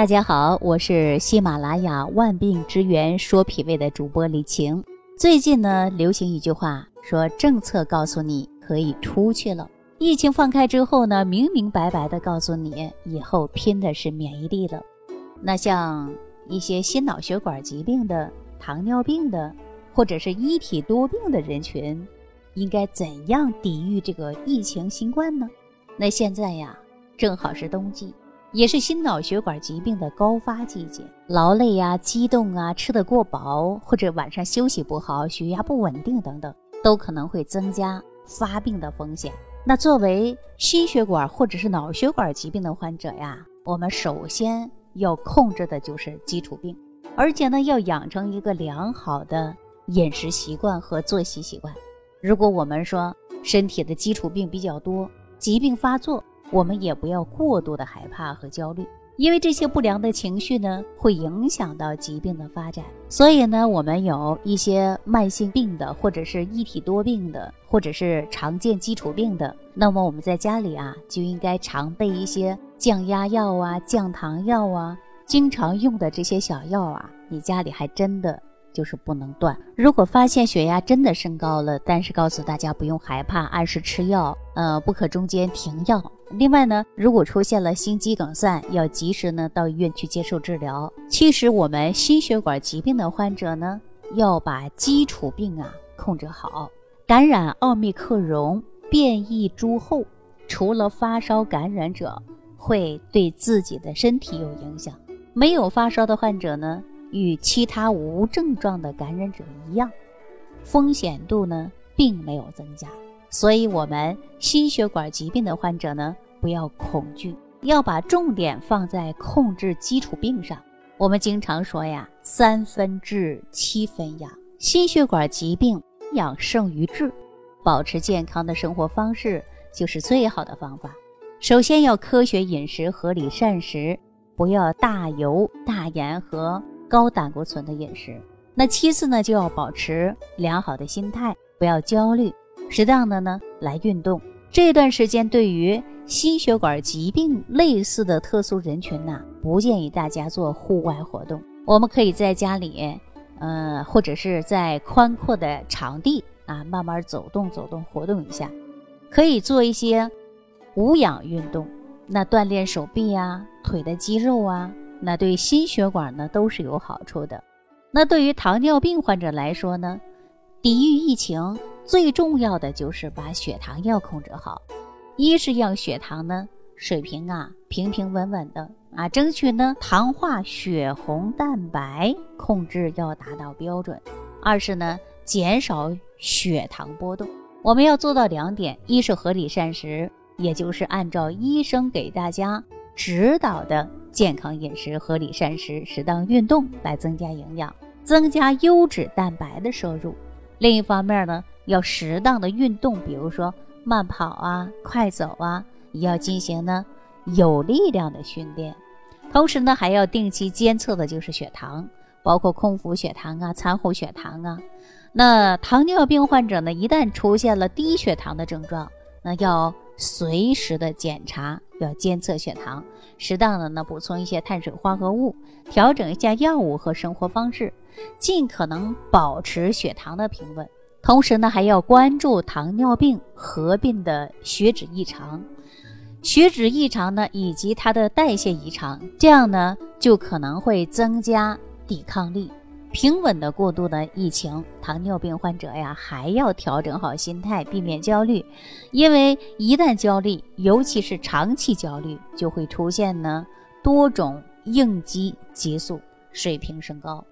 大家好，我是喜马拉雅万病之源说脾胃的主播李晴。最近呢，流行一句话说，政策告诉你可以出去了，疫情放开之后呢，明明白白的告诉你，以后拼的是免疫力了。那像一些心脑血管疾病的、糖尿病的，或者是一体多病的人群，应该怎样抵御这个疫情新冠呢？那现在呀，正好是冬季。也是心脑血管疾病的高发季节，劳累呀、激动啊、吃得过饱，或者晚上休息不好、血压不稳定等等，都可能会增加发病的风险。那作为心血管或者是脑血管疾病的患者呀，我们首先要控制的就是基础病，而且呢，要养成一个良好的饮食习惯和作息习惯。如果我们说身体的基础病比较多，疾病发作。我们也不要过度的害怕和焦虑，因为这些不良的情绪呢，会影响到疾病的发展。所以呢，我们有一些慢性病的，或者是一体多病的，或者是常见基础病的，那么我们在家里啊，就应该常备一些降压药啊、降糖药啊，经常用的这些小药啊，你家里还真的。就是不能断。如果发现血压真的升高了，但是告诉大家不用害怕，按时吃药，呃，不可中间停药。另外呢，如果出现了心肌梗塞，要及时呢到医院去接受治疗。其实我们心血管疾病的患者呢，要把基础病啊控制好。感染奥密克戎变异株后，除了发烧感染者会对自己的身体有影响，没有发烧的患者呢？与其他无症状的感染者一样，风险度呢并没有增加。所以，我们心血管疾病的患者呢，不要恐惧，要把重点放在控制基础病上。我们经常说呀，三分治，七分养。心血管疾病养胜于治，保持健康的生活方式就是最好的方法。首先要科学饮食，合理膳食，不要大油大盐和。高胆固醇的饮食，那其次呢，就要保持良好的心态，不要焦虑，适当的呢来运动。这段时间对于心血管疾病类似的特殊人群呢，不建议大家做户外活动。我们可以在家里，呃，或者是在宽阔的场地啊，慢慢走动走动，活动一下，可以做一些无氧运动，那锻炼手臂呀、腿的肌肉啊。那对心血管呢都是有好处的。那对于糖尿病患者来说呢，抵御疫情最重要的就是把血糖要控制好。一是要血糖呢水平啊平平稳稳的啊，争取呢糖化血红蛋白控制要达到标准。二是呢减少血糖波动。我们要做到两点：一是合理膳食，也就是按照医生给大家指导的。健康饮食、合理膳食、适当运动来增加营养，增加优质蛋白的摄入。另一方面呢，要适当的运动，比如说慢跑啊、快走啊，也要进行呢有力量的训练。同时呢，还要定期监测的就是血糖，包括空腹血糖啊、餐后血糖啊。那糖尿病患者呢，一旦出现了低血糖的症状，那要。随时的检查，要监测血糖，适当的呢补充一些碳水化合物，调整一下药物和生活方式，尽可能保持血糖的平稳。同时呢，还要关注糖尿病合并的血脂异常，血脂异常呢以及它的代谢异常，这样呢就可能会增加抵抗力。平稳的过渡的疫情，糖尿病患者呀，还要调整好心态，避免焦虑，因为一旦焦虑，尤其是长期焦虑，就会出现呢多种应激激素水平升高，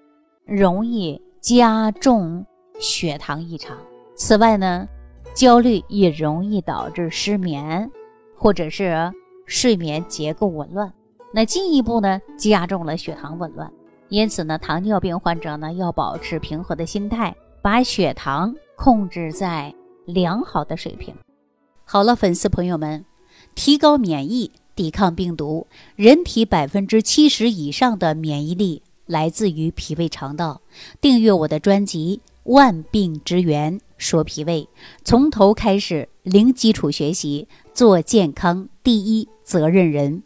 容易加重血糖异常。此外呢，焦虑也容易导致失眠，或者是睡眠结构紊乱，那进一步呢加重了血糖紊乱。因此呢，糖尿病患者呢要保持平和的心态，把血糖控制在良好的水平。好了，粉丝朋友们，提高免疫，抵抗病毒。人体百分之七十以上的免疫力来自于脾胃肠道。订阅我的专辑《万病之源说脾胃》，从头开始，零基础学习，做健康第一责任人。